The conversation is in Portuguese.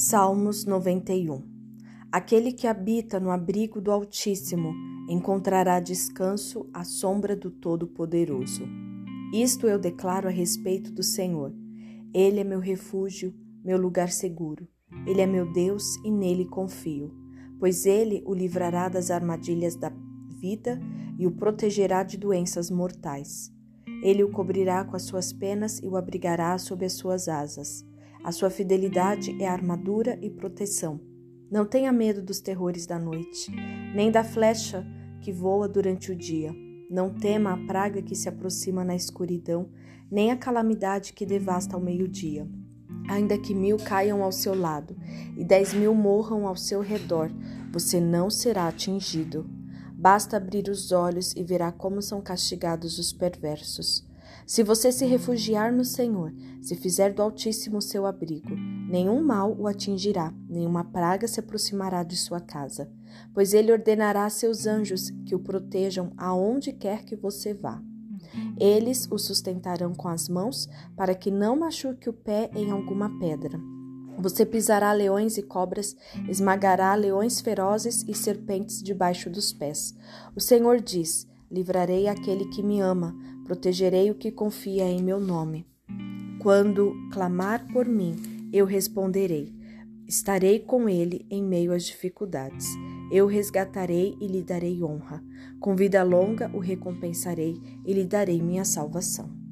Salmos 91 Aquele que habita no abrigo do Altíssimo encontrará descanso à sombra do Todo-Poderoso. Isto eu declaro a respeito do Senhor. Ele é meu refúgio, meu lugar seguro. Ele é meu Deus e nele confio, pois ele o livrará das armadilhas da vida e o protegerá de doenças mortais. Ele o cobrirá com as suas penas e o abrigará sob as suas asas. A sua fidelidade é armadura e proteção. Não tenha medo dos terrores da noite, nem da flecha que voa durante o dia. Não tema a praga que se aproxima na escuridão, nem a calamidade que devasta ao meio-dia. Ainda que mil caiam ao seu lado e dez mil morram ao seu redor, você não será atingido. Basta abrir os olhos e verá como são castigados os perversos. Se você se refugiar no Senhor, se fizer do Altíssimo seu abrigo, nenhum mal o atingirá, nenhuma praga se aproximará de sua casa, pois ele ordenará a seus anjos que o protejam aonde quer que você vá. Eles o sustentarão com as mãos para que não machuque o pé em alguma pedra. Você pisará leões e cobras, esmagará leões ferozes e serpentes debaixo dos pés. O Senhor diz: Livrarei aquele que me ama, protegerei o que confia em meu nome. Quando clamar por mim, eu responderei. Estarei com ele em meio às dificuldades. Eu resgatarei e lhe darei honra. Com vida longa o recompensarei e lhe darei minha salvação.